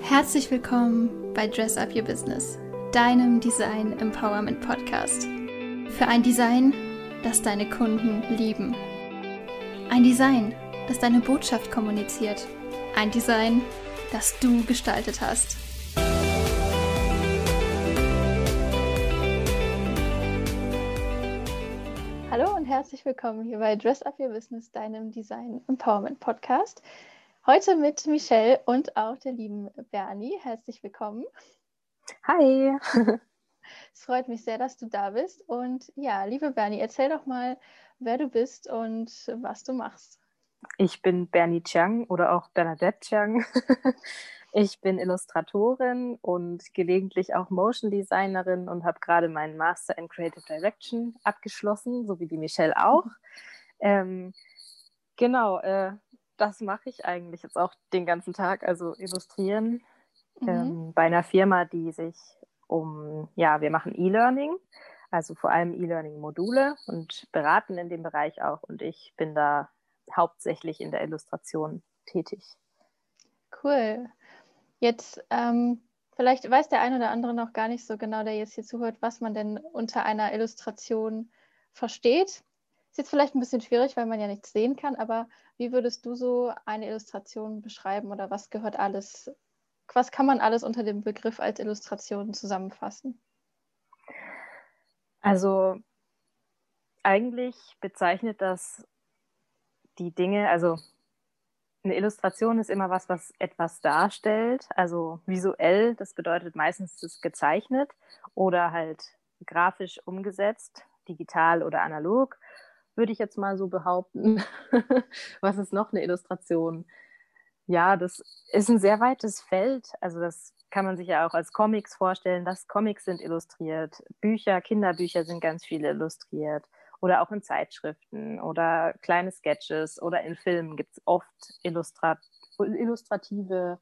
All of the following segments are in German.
Herzlich willkommen bei Dress Up Your Business, deinem Design Empowerment Podcast. Für ein Design, das deine Kunden lieben. Ein Design, das deine Botschaft kommuniziert. Ein Design, das du gestaltet hast. Hallo und herzlich willkommen hier bei Dress Up Your Business, deinem Design Empowerment Podcast. Heute mit Michelle und auch der lieben Bernie. Herzlich willkommen. Hi. Es freut mich sehr, dass du da bist. Und ja, liebe Bernie, erzähl doch mal, wer du bist und was du machst. Ich bin Bernie Chiang oder auch Bernadette Chiang. Ich bin Illustratorin und gelegentlich auch Motion Designerin und habe gerade meinen Master in Creative Direction abgeschlossen, so wie die Michelle auch. Ähm, genau, äh, das mache ich eigentlich jetzt auch den ganzen Tag, also illustrieren mhm. ähm, bei einer Firma, die sich um, ja, wir machen E-Learning, also vor allem E-Learning-Module und beraten in dem Bereich auch und ich bin da hauptsächlich in der Illustration tätig. Cool. Jetzt, ähm, vielleicht weiß der ein oder andere noch gar nicht so genau, der jetzt hier zuhört, was man denn unter einer Illustration versteht. Jetzt vielleicht ein bisschen schwierig, weil man ja nichts sehen kann, aber wie würdest du so eine Illustration beschreiben oder was gehört alles, was kann man alles unter dem Begriff als Illustration zusammenfassen? Also eigentlich bezeichnet das die Dinge, also eine Illustration ist immer was, was etwas darstellt, also visuell, das bedeutet meistens das gezeichnet oder halt grafisch umgesetzt, digital oder analog würde ich jetzt mal so behaupten. Was ist noch eine Illustration? Ja, das ist ein sehr weites Feld. Also das kann man sich ja auch als Comics vorstellen, dass Comics sind illustriert, Bücher, Kinderbücher sind ganz viele illustriert oder auch in Zeitschriften oder kleine Sketches oder in Filmen gibt es oft illustrat illustrative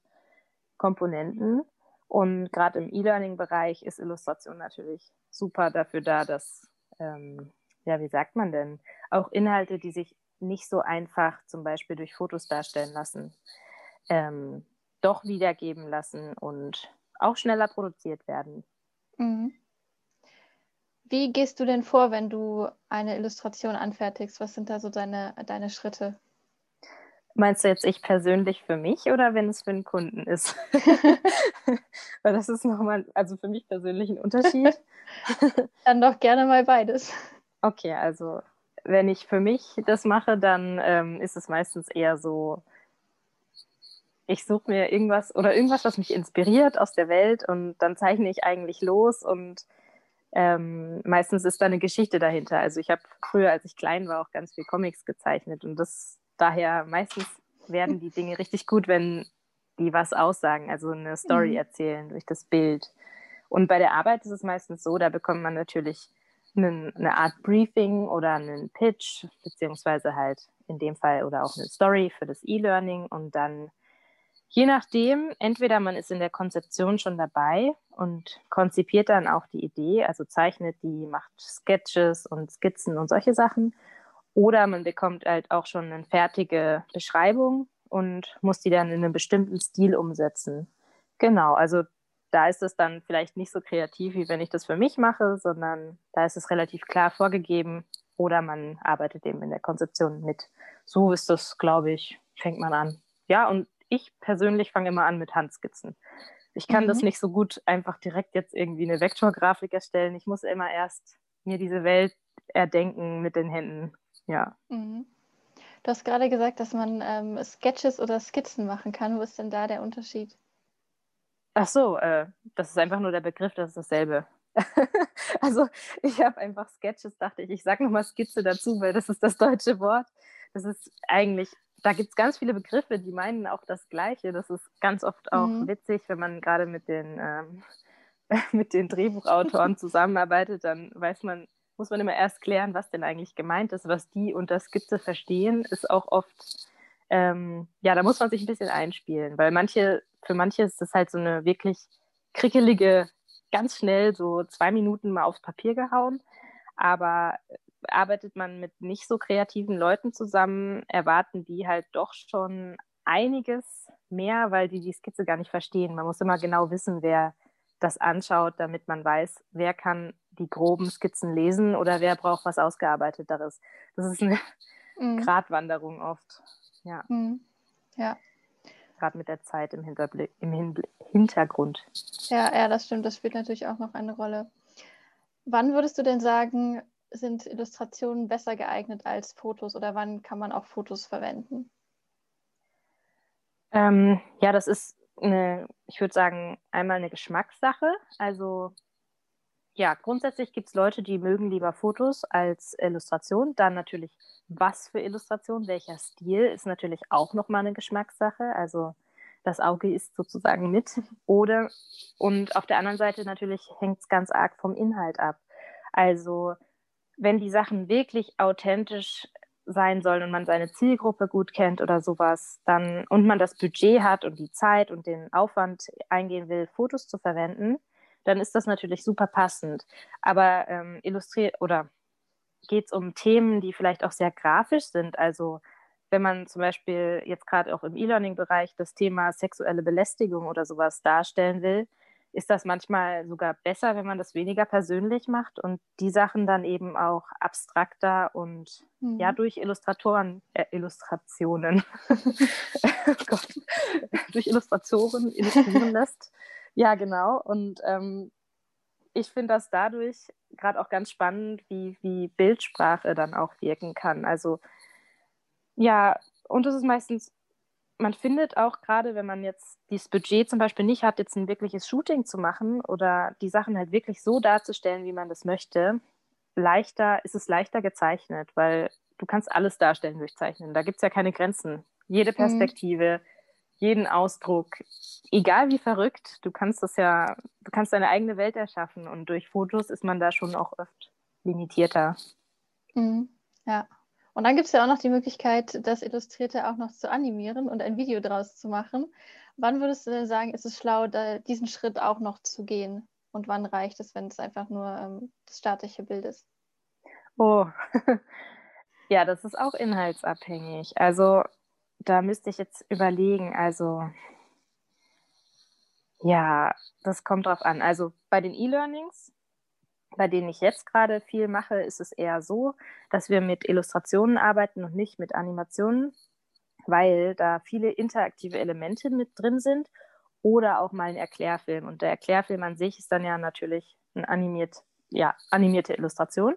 Komponenten. Und gerade im E-Learning-Bereich ist Illustration natürlich super dafür da, dass ähm, ja, wie sagt man denn, auch Inhalte, die sich nicht so einfach zum Beispiel durch Fotos darstellen lassen, ähm, doch wiedergeben lassen und auch schneller produziert werden. Mhm. Wie gehst du denn vor, wenn du eine Illustration anfertigst? Was sind da so deine, deine Schritte? Meinst du jetzt ich persönlich für mich oder wenn es für einen Kunden ist? Weil das ist nochmal, also für mich persönlich ein Unterschied. Dann doch gerne mal beides. Okay, also wenn ich für mich das mache, dann ähm, ist es meistens eher so, ich suche mir irgendwas oder irgendwas, was mich inspiriert aus der Welt und dann zeichne ich eigentlich los und ähm, meistens ist da eine Geschichte dahinter. Also ich habe früher, als ich klein war, auch ganz viel Comics gezeichnet und das daher meistens werden die Dinge richtig gut, wenn die was aussagen, also eine Story mhm. erzählen durch das Bild. Und bei der Arbeit ist es meistens so, da bekommt man natürlich einen, eine Art Briefing oder einen Pitch, beziehungsweise halt in dem Fall oder auch eine Story für das E-Learning und dann je nachdem, entweder man ist in der Konzeption schon dabei und konzipiert dann auch die Idee, also zeichnet die, macht Sketches und Skizzen und solche Sachen, oder man bekommt halt auch schon eine fertige Beschreibung und muss die dann in einem bestimmten Stil umsetzen. Genau, also da ist es dann vielleicht nicht so kreativ, wie wenn ich das für mich mache, sondern da ist es relativ klar vorgegeben oder man arbeitet eben in der Konzeption mit. So ist das, glaube ich, fängt man an. Ja, und ich persönlich fange immer an mit Handskizzen. Ich kann mhm. das nicht so gut einfach direkt jetzt irgendwie eine Vektorgrafik erstellen. Ich muss immer erst mir diese Welt erdenken mit den Händen. Ja. Mhm. Du hast gerade gesagt, dass man ähm, Sketches oder Skizzen machen kann. Wo ist denn da der Unterschied? Ach so, äh, das ist einfach nur der Begriff, das ist dasselbe. also ich habe einfach Sketches, dachte ich, ich sage nochmal Skizze dazu, weil das ist das deutsche Wort. Das ist eigentlich, da gibt es ganz viele Begriffe, die meinen auch das Gleiche. Das ist ganz oft auch mhm. witzig, wenn man gerade mit den, ähm, mit den Drehbuchautoren zusammenarbeitet, dann weiß man, muss man immer erst klären, was denn eigentlich gemeint ist, was die unter Skizze verstehen, ist auch oft, ähm, ja, da muss man sich ein bisschen einspielen, weil manche für manche ist das halt so eine wirklich krickelige, ganz schnell so zwei Minuten mal aufs Papier gehauen. Aber arbeitet man mit nicht so kreativen Leuten zusammen, erwarten die halt doch schon einiges mehr, weil die die Skizze gar nicht verstehen. Man muss immer genau wissen, wer das anschaut, damit man weiß, wer kann die groben Skizzen lesen oder wer braucht was Ausgearbeiteteres. Das ist eine mhm. Gratwanderung oft. Ja. Mhm. Ja. Gerade mit der Zeit im, Hinterblick, im Hintergrund. Ja, ja, das stimmt. Das spielt natürlich auch noch eine Rolle. Wann würdest du denn sagen, sind Illustrationen besser geeignet als Fotos oder wann kann man auch Fotos verwenden? Ähm, ja, das ist eine, ich würde sagen, einmal eine Geschmackssache. Also ja, grundsätzlich gibt es Leute, die mögen lieber Fotos als Illustration. Dann natürlich, was für Illustration, welcher Stil, ist natürlich auch nochmal eine Geschmackssache. Also das Auge ist sozusagen mit. Oder und auf der anderen Seite natürlich hängt es ganz arg vom Inhalt ab. Also wenn die Sachen wirklich authentisch sein sollen und man seine Zielgruppe gut kennt oder sowas, dann und man das Budget hat und die Zeit und den Aufwand eingehen will, Fotos zu verwenden, dann ist das natürlich super passend. Aber ähm, illustriert oder geht es um Themen, die vielleicht auch sehr grafisch sind. Also wenn man zum Beispiel jetzt gerade auch im E-Learning-Bereich das Thema sexuelle Belästigung oder sowas darstellen will, ist das manchmal sogar besser, wenn man das weniger persönlich macht und die Sachen dann eben auch abstrakter und mhm. ja durch Illustratoren, äh, Illustrationen, oh durch Illustratoren illustrieren lässt. Ja, genau. Und ähm, ich finde das dadurch gerade auch ganz spannend, wie, wie Bildsprache dann auch wirken kann. Also ja, und es ist meistens man findet auch gerade, wenn man jetzt dieses Budget zum Beispiel nicht hat, jetzt ein wirkliches Shooting zu machen oder die Sachen halt wirklich so darzustellen, wie man das möchte, leichter, ist es leichter gezeichnet, weil du kannst alles darstellen durch Zeichnen. Da gibt es ja keine Grenzen. Jede mhm. Perspektive, mhm. Jeden Ausdruck, egal wie verrückt, du kannst das ja, du kannst deine eigene Welt erschaffen und durch Fotos ist man da schon auch oft limitierter. Mhm. Ja. Und dann gibt es ja auch noch die Möglichkeit, das Illustrierte auch noch zu animieren und ein Video draus zu machen. Wann würdest du denn sagen, ist es schlau, diesen Schritt auch noch zu gehen? Und wann reicht es, wenn es einfach nur ähm, das statische Bild ist? Oh, ja, das ist auch inhaltsabhängig. Also da müsste ich jetzt überlegen. Also ja, das kommt drauf an. Also bei den E-Learnings bei denen ich jetzt gerade viel mache, ist es eher so, dass wir mit Illustrationen arbeiten und nicht mit Animationen, weil da viele interaktive Elemente mit drin sind oder auch mal ein Erklärfilm. Und der Erklärfilm an sich ist dann ja natürlich eine animiert, ja, animierte Illustration.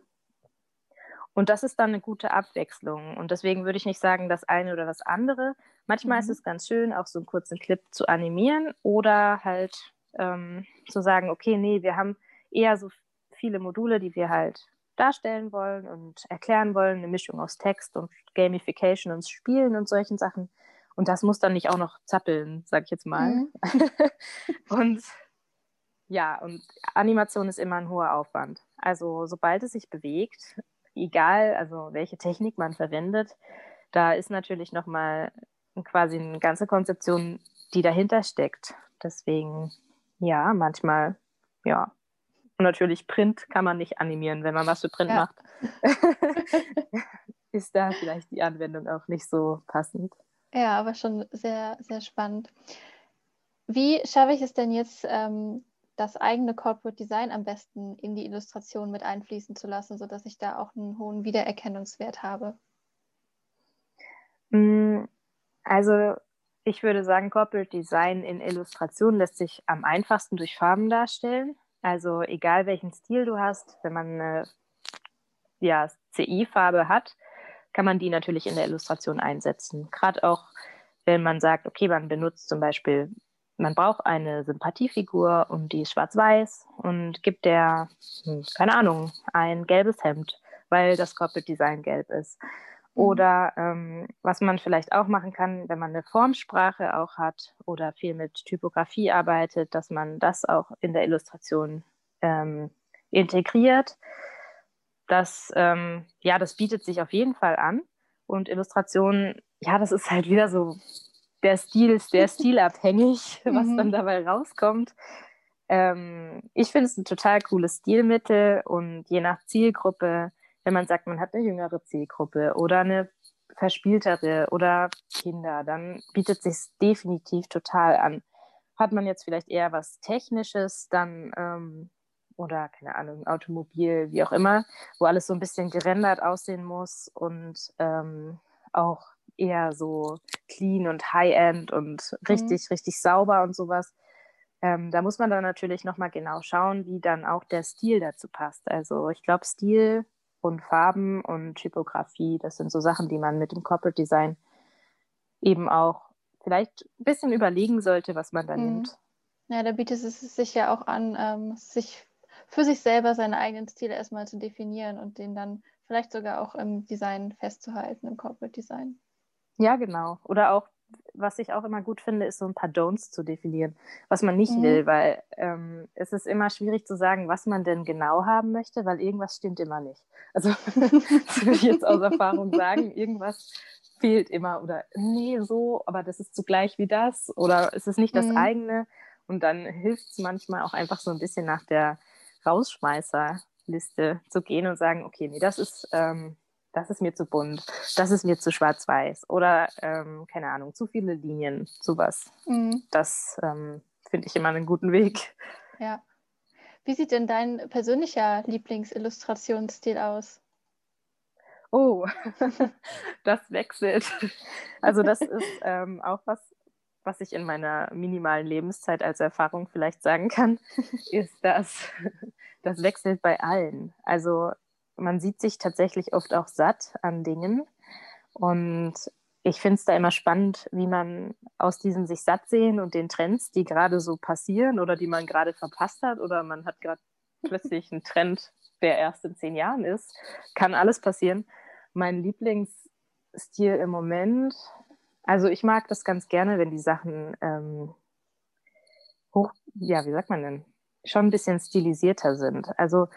Und das ist dann eine gute Abwechslung. Und deswegen würde ich nicht sagen, das eine oder das andere. Manchmal mhm. ist es ganz schön, auch so einen kurzen Clip zu animieren oder halt ähm, zu sagen, okay, nee, wir haben eher so viele Module, die wir halt darstellen wollen und erklären wollen, eine Mischung aus Text und Gamification und Spielen und solchen Sachen. Und das muss dann nicht auch noch zappeln, sag ich jetzt mal. Mhm. und ja, und Animation ist immer ein hoher Aufwand. Also sobald es sich bewegt, egal, also welche Technik man verwendet, da ist natürlich nochmal quasi eine ganze Konzeption, die dahinter steckt. Deswegen, ja, manchmal, ja, und natürlich Print kann man nicht animieren, wenn man was für Print ja. macht. ist da vielleicht die Anwendung auch nicht so passend. Ja, aber schon sehr, sehr spannend. Wie schaffe ich es denn jetzt, ähm, das eigene Corporate Design am besten in die Illustration mit einfließen zu lassen, sodass ich da auch einen hohen Wiedererkennungswert habe? Mm, also ich würde sagen, Corporate Design in Illustration lässt sich am einfachsten durch Farben darstellen. Also egal welchen Stil du hast, wenn man eine ja, CI-Farbe hat, kann man die natürlich in der Illustration einsetzen. Gerade auch, wenn man sagt, okay, man benutzt zum Beispiel, man braucht eine Sympathiefigur und die ist schwarz-weiß und gibt der, hm, keine Ahnung, ein gelbes Hemd, weil das Corporate Design gelb ist. Mhm. Oder ähm, was man vielleicht auch machen kann, wenn man eine Formsprache auch hat oder viel mit Typografie arbeitet, dass man das auch in der Illustration ähm, integriert. Das, ähm, ja, das bietet sich auf jeden Fall an. Und Illustration, ja, das ist halt wieder so, der Stil ist sehr stilabhängig, was mhm. dann dabei rauskommt. Ähm, ich finde es ein total cooles Stilmittel und je nach Zielgruppe wenn man sagt, man hat eine jüngere Zielgruppe oder eine verspieltere oder Kinder, dann bietet sich definitiv total an. Hat man jetzt vielleicht eher was Technisches, dann ähm, oder keine Ahnung, Automobil, wie auch immer, wo alles so ein bisschen gerendert aussehen muss und ähm, auch eher so clean und high-end und richtig, mhm. richtig sauber und sowas. Ähm, da muss man dann natürlich nochmal genau schauen, wie dann auch der Stil dazu passt. Also ich glaube, Stil und Farben und Typografie, das sind so Sachen, die man mit dem Corporate Design eben auch vielleicht ein bisschen überlegen sollte, was man da mhm. nimmt. Ja, da bietet es sich ja auch an, ähm, sich für sich selber seine eigenen Stile erstmal zu definieren und den dann vielleicht sogar auch im Design festzuhalten, im Corporate Design. Ja, genau. Oder auch, was ich auch immer gut finde, ist so ein paar Don'ts zu definieren, was man nicht mhm. will, weil ähm, es ist immer schwierig zu sagen, was man denn genau haben möchte, weil irgendwas stimmt immer nicht. Also, das würde ich jetzt aus Erfahrung sagen, irgendwas fehlt immer oder nee, so, aber das ist zugleich wie das oder es ist nicht das mhm. eigene. Und dann hilft es manchmal auch einfach so ein bisschen nach der Rausschmeißerliste zu gehen und sagen, okay, nee, das ist, ähm, das ist mir zu bunt, das ist mir zu schwarz-weiß oder, ähm, keine Ahnung, zu viele Linien, sowas. Mhm. Das ähm, finde ich immer einen guten Weg. Ja. Wie sieht denn dein persönlicher Lieblingsillustrationsstil aus? Oh, das wechselt. Also das ist ähm, auch was, was ich in meiner minimalen Lebenszeit als Erfahrung vielleicht sagen kann, ist, dass das wechselt bei allen. Also man sieht sich tatsächlich oft auch satt an Dingen. Und ich finde es da immer spannend, wie man aus diesem sich satt sehen und den Trends, die gerade so passieren oder die man gerade verpasst hat oder man hat gerade plötzlich einen Trend, der erst in zehn Jahren ist, kann alles passieren. Mein Lieblingsstil im Moment, also ich mag das ganz gerne, wenn die Sachen ähm, hoch, ja, wie sagt man denn, schon ein bisschen stilisierter sind. Also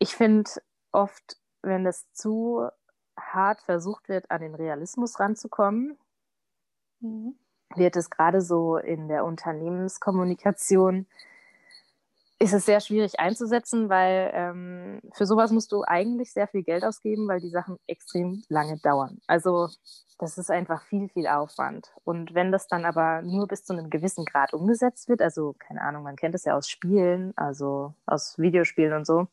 ich finde oft, wenn es zu hart versucht wird, an den Realismus ranzukommen, mhm. wird es gerade so in der Unternehmenskommunikation ist es sehr schwierig einzusetzen, weil ähm, für sowas musst du eigentlich sehr viel Geld ausgeben, weil die Sachen extrem lange dauern. Also das ist einfach viel, viel Aufwand. Und wenn das dann aber nur bis zu einem gewissen Grad umgesetzt wird, also keine Ahnung, man kennt es ja aus Spielen, also aus Videospielen und so,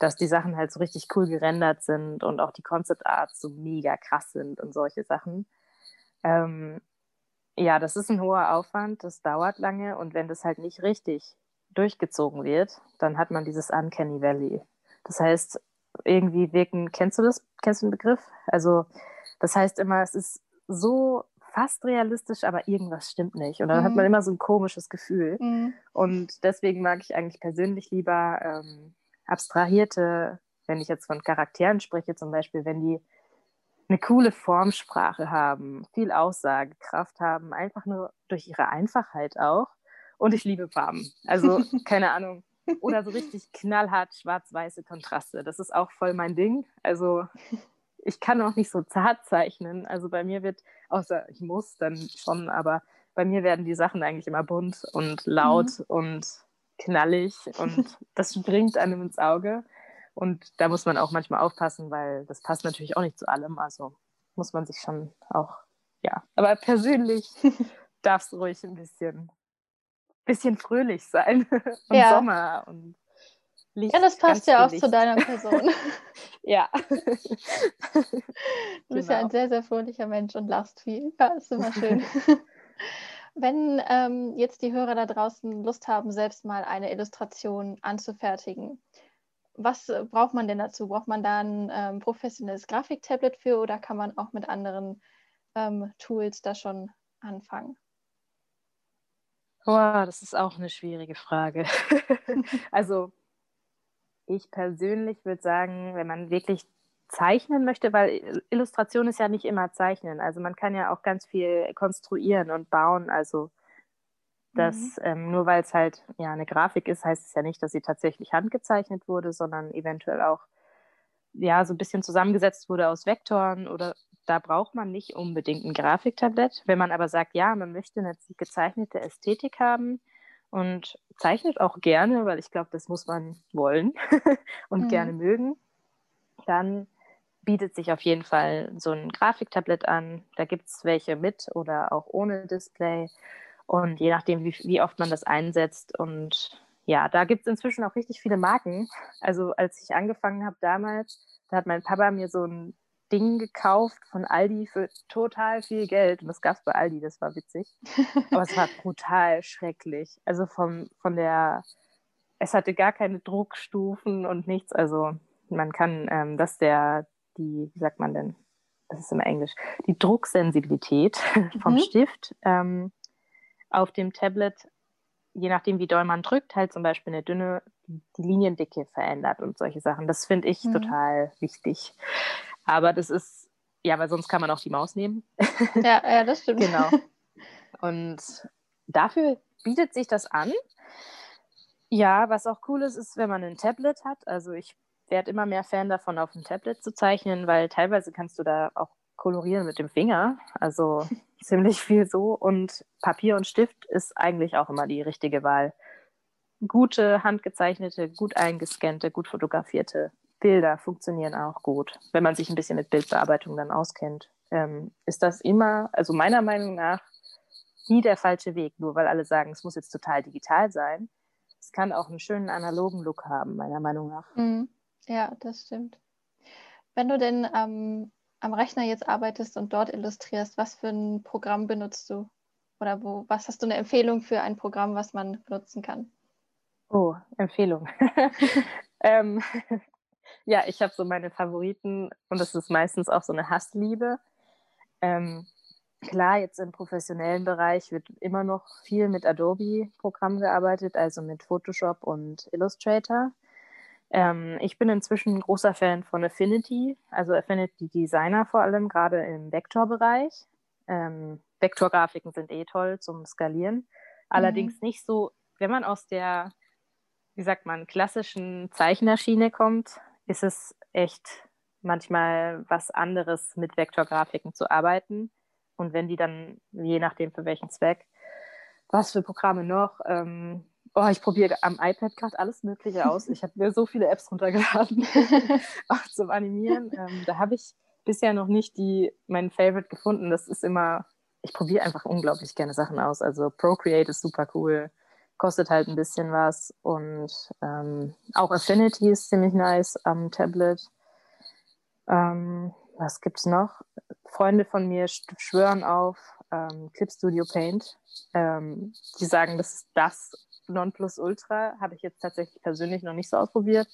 dass die Sachen halt so richtig cool gerendert sind und auch die Concept Arts so mega krass sind und solche Sachen. Ähm, ja, das ist ein hoher Aufwand, das dauert lange und wenn das halt nicht richtig durchgezogen wird, dann hat man dieses Uncanny Valley. Das heißt, irgendwie wirken, kennst du das? Kennst du den Begriff? Also, das heißt immer, es ist so fast realistisch, aber irgendwas stimmt nicht. Und dann mhm. hat man immer so ein komisches Gefühl. Mhm. Und deswegen mag ich eigentlich persönlich lieber ähm, abstrahierte, wenn ich jetzt von Charakteren spreche, zum Beispiel, wenn die eine coole Formsprache haben, viel Aussagekraft haben, einfach nur durch ihre Einfachheit auch und ich liebe Farben. Also, keine Ahnung. Oder so richtig knallhart schwarz-weiße Kontraste. Das ist auch voll mein Ding. Also, ich kann auch nicht so zart zeichnen. Also, bei mir wird, außer ich muss dann schon, aber bei mir werden die Sachen eigentlich immer bunt und laut mhm. und knallig und das springt einem ins Auge. Und da muss man auch manchmal aufpassen, weil das passt natürlich auch nicht zu allem. Also muss man sich schon auch, ja. Aber persönlich darf es ruhig ein bisschen bisschen fröhlich sein und ja. Sommer und Licht. Ja, das passt ja auch Licht. zu deiner Person. ja. Du bist genau. ja ein sehr, sehr fröhlicher Mensch und lachst viel. Ja, ist immer schön. Wenn ähm, jetzt die Hörer da draußen Lust haben, selbst mal eine Illustration anzufertigen, was äh, braucht man denn dazu? Braucht man da ein ähm, professionelles Grafiktablet für oder kann man auch mit anderen ähm, Tools da schon anfangen? Oh, das ist auch eine schwierige Frage. also ich persönlich würde sagen, wenn man wirklich zeichnen möchte, weil Illustration ist ja nicht immer zeichnen. Also man kann ja auch ganz viel konstruieren und bauen. Also das mhm. ähm, nur weil es halt ja eine Grafik ist, heißt es ja nicht, dass sie tatsächlich handgezeichnet wurde, sondern eventuell auch ja so ein bisschen zusammengesetzt wurde aus Vektoren oder da braucht man nicht unbedingt ein Grafiktablett. Wenn man aber sagt, ja, man möchte eine gezeichnete Ästhetik haben und zeichnet auch gerne, weil ich glaube, das muss man wollen und mhm. gerne mögen, dann bietet sich auf jeden Fall so ein Grafiktablett an. Da gibt es welche mit oder auch ohne Display. Und je nachdem, wie, wie oft man das einsetzt. Und ja, da gibt es inzwischen auch richtig viele Marken. Also als ich angefangen habe damals, da hat mein Papa mir so ein Ding gekauft von Aldi für total viel Geld. Und das gab es bei Aldi, das war witzig. Aber es war brutal schrecklich. Also vom, von der, es hatte gar keine Druckstufen und nichts. Also man kann, ähm, dass der, die, wie sagt man denn, das ist im Englisch, die Drucksensibilität vom mhm. Stift ähm, auf dem Tablet, je nachdem wie doll man drückt, halt zum Beispiel eine dünne, die Liniendicke verändert und solche Sachen. Das finde ich mhm. total wichtig. Aber das ist, ja, weil sonst kann man auch die Maus nehmen. Ja, ja das stimmt. genau. Und dafür bietet sich das an. Ja, was auch cool ist, ist, wenn man ein Tablet hat. Also ich werde immer mehr Fan davon, auf dem Tablet zu zeichnen, weil teilweise kannst du da auch kolorieren mit dem Finger. Also ziemlich viel so. Und Papier und Stift ist eigentlich auch immer die richtige Wahl. Gute, handgezeichnete, gut eingescannte, gut fotografierte Bilder funktionieren auch gut. Wenn man sich ein bisschen mit Bildbearbeitung dann auskennt, ähm, ist das immer, also meiner Meinung nach, nie der falsche Weg, nur weil alle sagen, es muss jetzt total digital sein. Es kann auch einen schönen analogen Look haben, meiner Meinung nach. Mhm. Ja, das stimmt. Wenn du denn ähm, am Rechner jetzt arbeitest und dort illustrierst, was für ein Programm benutzt du? Oder wo, was hast du eine Empfehlung für ein Programm, was man benutzen kann? Oh, Empfehlung. ähm, ja, ich habe so meine Favoriten und das ist meistens auch so eine Hassliebe. Ähm, klar, jetzt im professionellen Bereich wird immer noch viel mit Adobe-Programmen gearbeitet, also mit Photoshop und Illustrator. Ähm, ich bin inzwischen ein großer Fan von Affinity, also Affinity Designer vor allem, gerade im Vektorbereich. Ähm, Vektorgrafiken sind eh toll zum Skalieren. Allerdings mhm. nicht so, wenn man aus der, wie sagt man, klassischen Zeichnerschiene kommt, ist es echt manchmal was anderes, mit Vektorgrafiken zu arbeiten. Und wenn die dann, je nachdem für welchen Zweck, was für Programme noch, ähm, Oh, ich probiere am iPad gerade alles Mögliche aus. Ich habe mir so viele Apps runtergeladen, auch zum Animieren. Ähm, da habe ich bisher noch nicht die, meinen Favorite gefunden. Das ist immer, ich probiere einfach unglaublich gerne Sachen aus. Also Procreate ist super cool, kostet halt ein bisschen was. Und ähm, auch Affinity ist ziemlich nice am Tablet. Ähm, was gibt's noch? Freunde von mir schwören auf ähm, Clip Studio Paint. Ähm, die sagen, das ist das Nonplusultra. Habe ich jetzt tatsächlich persönlich noch nicht so ausprobiert.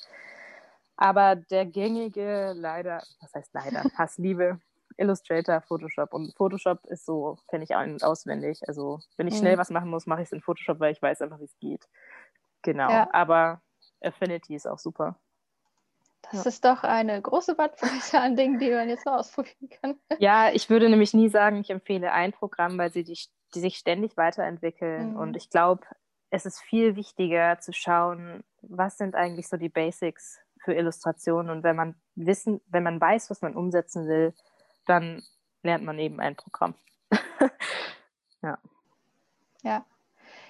Aber der gängige, leider, was heißt leider, Hassliebe, Illustrator, Photoshop. Und Photoshop ist so, kenne ich ein- und auswendig. Also, wenn ich mhm. schnell was machen muss, mache ich es in Photoshop, weil ich weiß einfach, wie es geht. Genau. Ja. Aber Affinity ist auch super. Das ja. ist doch eine große Bandbreite an Dingen, die man jetzt so ausprobieren kann. Ja, ich würde nämlich nie sagen, ich empfehle ein Programm, weil sie die, die sich ständig weiterentwickeln. Mhm. Und ich glaube, es ist viel wichtiger zu schauen, was sind eigentlich so die Basics für Illustrationen. Und wenn man wissen, wenn man weiß, was man umsetzen will, dann lernt man eben ein Programm. ja. Ja.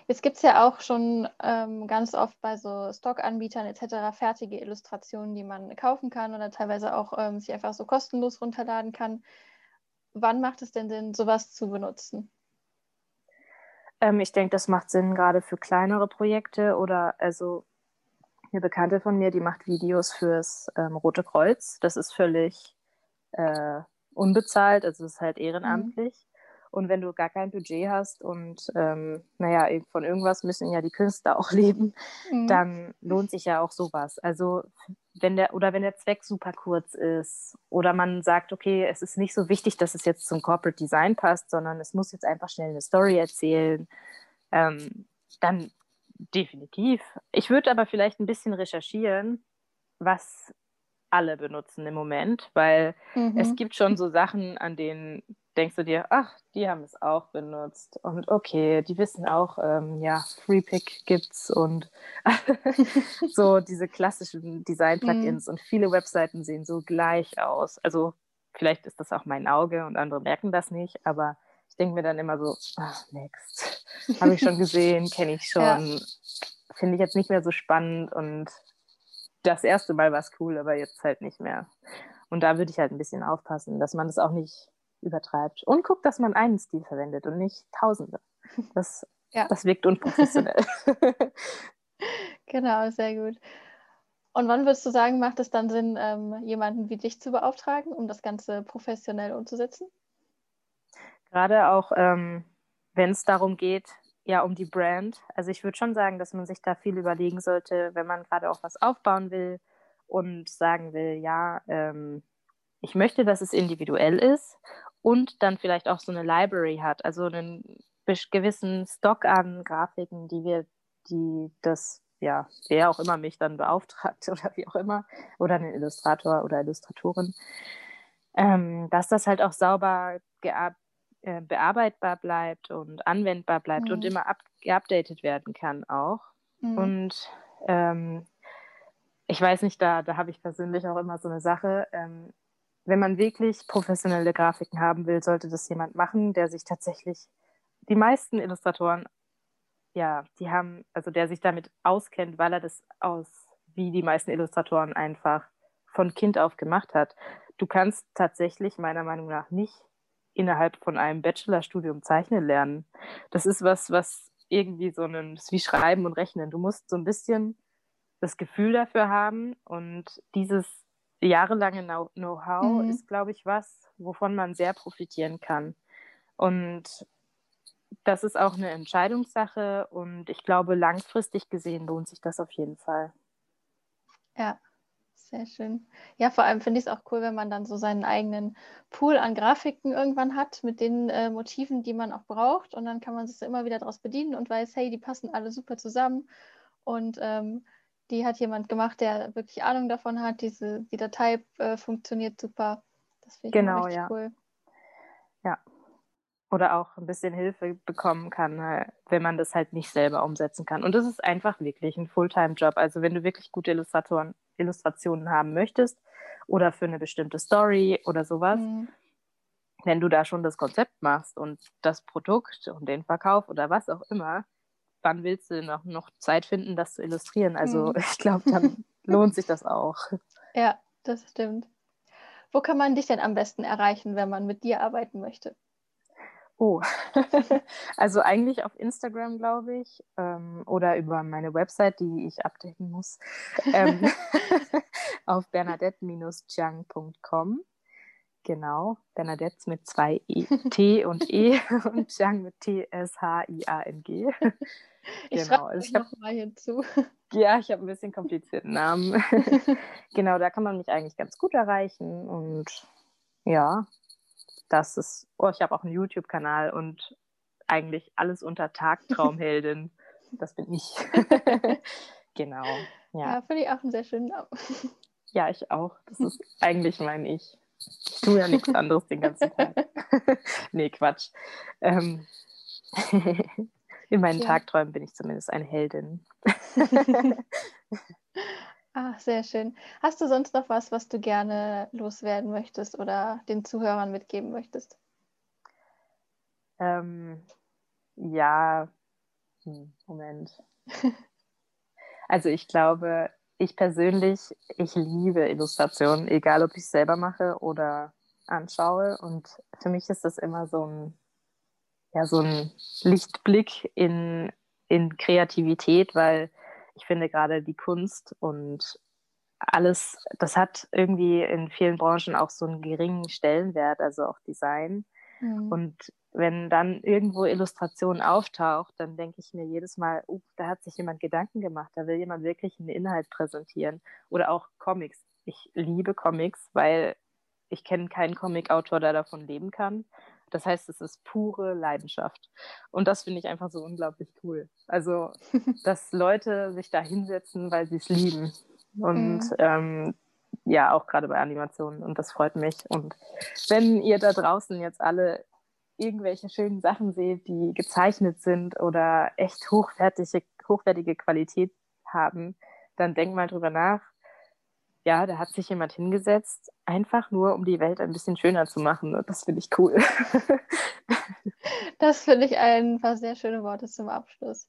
Jetzt gibt es ja auch schon ähm, ganz oft bei so Stock-Anbietern etc. fertige Illustrationen, die man kaufen kann oder teilweise auch ähm, sich einfach so kostenlos runterladen kann. Wann macht es denn Sinn, sowas zu benutzen? Ähm, ich denke, das macht Sinn gerade für kleinere Projekte oder also eine Bekannte von mir, die macht Videos fürs ähm, Rote Kreuz. Das ist völlig äh, unbezahlt, also es ist halt ehrenamtlich. Mhm. Und wenn du gar kein Budget hast und ähm, naja, von irgendwas müssen ja die Künstler auch leben, mhm. dann lohnt sich ja auch sowas. Also wenn der oder wenn der Zweck super kurz ist oder man sagt, okay, es ist nicht so wichtig, dass es jetzt zum Corporate Design passt, sondern es muss jetzt einfach schnell eine Story erzählen, ähm, dann definitiv. Ich würde aber vielleicht ein bisschen recherchieren, was alle benutzen im Moment, weil mhm. es gibt schon so Sachen, an denen denkst du dir, ach, die haben es auch benutzt und okay, die wissen auch, ähm, ja, FreePick gibt's und so diese klassischen Design-Plugins mhm. und viele Webseiten sehen so gleich aus. Also vielleicht ist das auch mein Auge und andere merken das nicht, aber ich denke mir dann immer so, ach, next, habe ich schon gesehen, kenne ich schon, ja. finde ich jetzt nicht mehr so spannend und das erste Mal war es cool, aber jetzt halt nicht mehr. Und da würde ich halt ein bisschen aufpassen, dass man das auch nicht übertreibt. Und guckt, dass man einen Stil verwendet und nicht tausende. Das, ja. das wirkt unprofessionell. genau, sehr gut. Und wann würdest du sagen, macht es dann Sinn, ähm, jemanden wie dich zu beauftragen, um das Ganze professionell umzusetzen? Gerade auch, ähm, wenn es darum geht, ja, um die Brand. Also ich würde schon sagen, dass man sich da viel überlegen sollte, wenn man gerade auch was aufbauen will und sagen will, ja, ähm, ich möchte, dass es individuell ist und dann vielleicht auch so eine Library hat, also einen gewissen Stock an Grafiken, die wir, die das ja, wer auch immer mich dann beauftragt oder wie auch immer, oder einen Illustrator oder Illustratorin, ähm, dass das halt auch sauber äh, bearbeitbar bleibt und anwendbar bleibt mhm. und immer geupdatet werden kann auch. Mhm. Und ähm, ich weiß nicht, da, da habe ich persönlich auch immer so eine Sache. Ähm, wenn man wirklich professionelle Grafiken haben will, sollte das jemand machen, der sich tatsächlich, die meisten Illustratoren ja, die haben, also der sich damit auskennt, weil er das aus, wie die meisten Illustratoren einfach von Kind auf gemacht hat. Du kannst tatsächlich meiner Meinung nach nicht innerhalb von einem Bachelorstudium zeichnen lernen. Das ist was, was irgendwie so ein, wie Schreiben und Rechnen. Du musst so ein bisschen das Gefühl dafür haben und dieses jahrelange Know-how mhm. ist, glaube ich, was, wovon man sehr profitieren kann. Und das ist auch eine Entscheidungssache und ich glaube, langfristig gesehen lohnt sich das auf jeden Fall. Ja, sehr schön. Ja, vor allem finde ich es auch cool, wenn man dann so seinen eigenen Pool an Grafiken irgendwann hat mit den äh, Motiven, die man auch braucht und dann kann man sich immer wieder daraus bedienen und weiß, hey, die passen alle super zusammen und ähm, die hat jemand gemacht, der wirklich Ahnung davon hat. Diese, die Datei äh, funktioniert super. Das finde ich genau, richtig ja. cool. Ja, oder auch ein bisschen Hilfe bekommen kann, äh, wenn man das halt nicht selber umsetzen kann. Und das ist einfach wirklich ein Fulltime-Job. Also wenn du wirklich gute Illustratoren, Illustrationen haben möchtest oder für eine bestimmte Story oder sowas, mhm. wenn du da schon das Konzept machst und das Produkt und den Verkauf oder was auch immer, wann willst du noch, noch Zeit finden, das zu illustrieren? Also mhm. ich glaube, dann lohnt sich das auch. Ja, das stimmt. Wo kann man dich denn am besten erreichen, wenn man mit dir arbeiten möchte? Oh, also eigentlich auf Instagram, glaube ich, ähm, oder über meine Website, die ich updaten muss, ähm, auf bernadette-chiang.com. Genau, Bernadette mit zwei e, T und E und Chiang mit T-S-H-I-A-N-G. Ich genau. schreibe ich hab, mal hinzu. Ja, ich habe ein bisschen komplizierten Namen. genau, da kann man mich eigentlich ganz gut erreichen und ja, das ist, oh, ich habe auch einen YouTube-Kanal und eigentlich alles unter Tagtraumheldin. das bin ich. genau. Ja, ja finde ich auch einen sehr schönen Namen. ja, ich auch. Das ist eigentlich mein Ich. Ich tue ja nichts anderes den ganzen Tag. nee, Quatsch. Ähm, in meinen ja. Tagträumen bin ich zumindest eine Heldin. Ach, sehr schön. Hast du sonst noch was, was du gerne loswerden möchtest oder den Zuhörern mitgeben möchtest? Ähm, ja, hm, Moment. also ich glaube, ich persönlich, ich liebe Illustrationen, egal ob ich es selber mache oder anschaue. Und für mich ist das immer so ein, ja, so ein Lichtblick in, in Kreativität, weil ich finde gerade die Kunst und alles, das hat irgendwie in vielen Branchen auch so einen geringen Stellenwert, also auch Design. Mhm. Und wenn dann irgendwo Illustration auftaucht, dann denke ich mir jedes Mal, uh, da hat sich jemand Gedanken gemacht, da will jemand wirklich einen Inhalt präsentieren. Oder auch Comics. Ich liebe Comics, weil ich kenne keinen Comic-Autor, der davon leben kann. Das heißt, es ist pure Leidenschaft. Und das finde ich einfach so unglaublich cool. Also, dass Leute sich da hinsetzen, weil sie es lieben. Und mhm. ähm, ja, auch gerade bei Animationen. Und das freut mich. Und wenn ihr da draußen jetzt alle irgendwelche schönen Sachen seht, die gezeichnet sind oder echt hochwertige, hochwertige Qualität haben, dann denkt mal drüber nach, ja, da hat sich jemand hingesetzt, einfach nur, um die Welt ein bisschen schöner zu machen. Und das finde ich cool. das finde ich ein paar sehr schöne Worte zum Abschluss.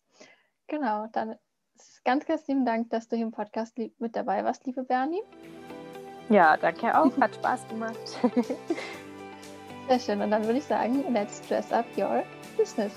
Genau, dann ganz, ganz lieben Dank, dass du hier im Podcast mit dabei warst, liebe Bernie. Ja, danke auch. Hat Spaß gemacht. Sehr schön. Und dann würde ich sagen, let's dress up your business.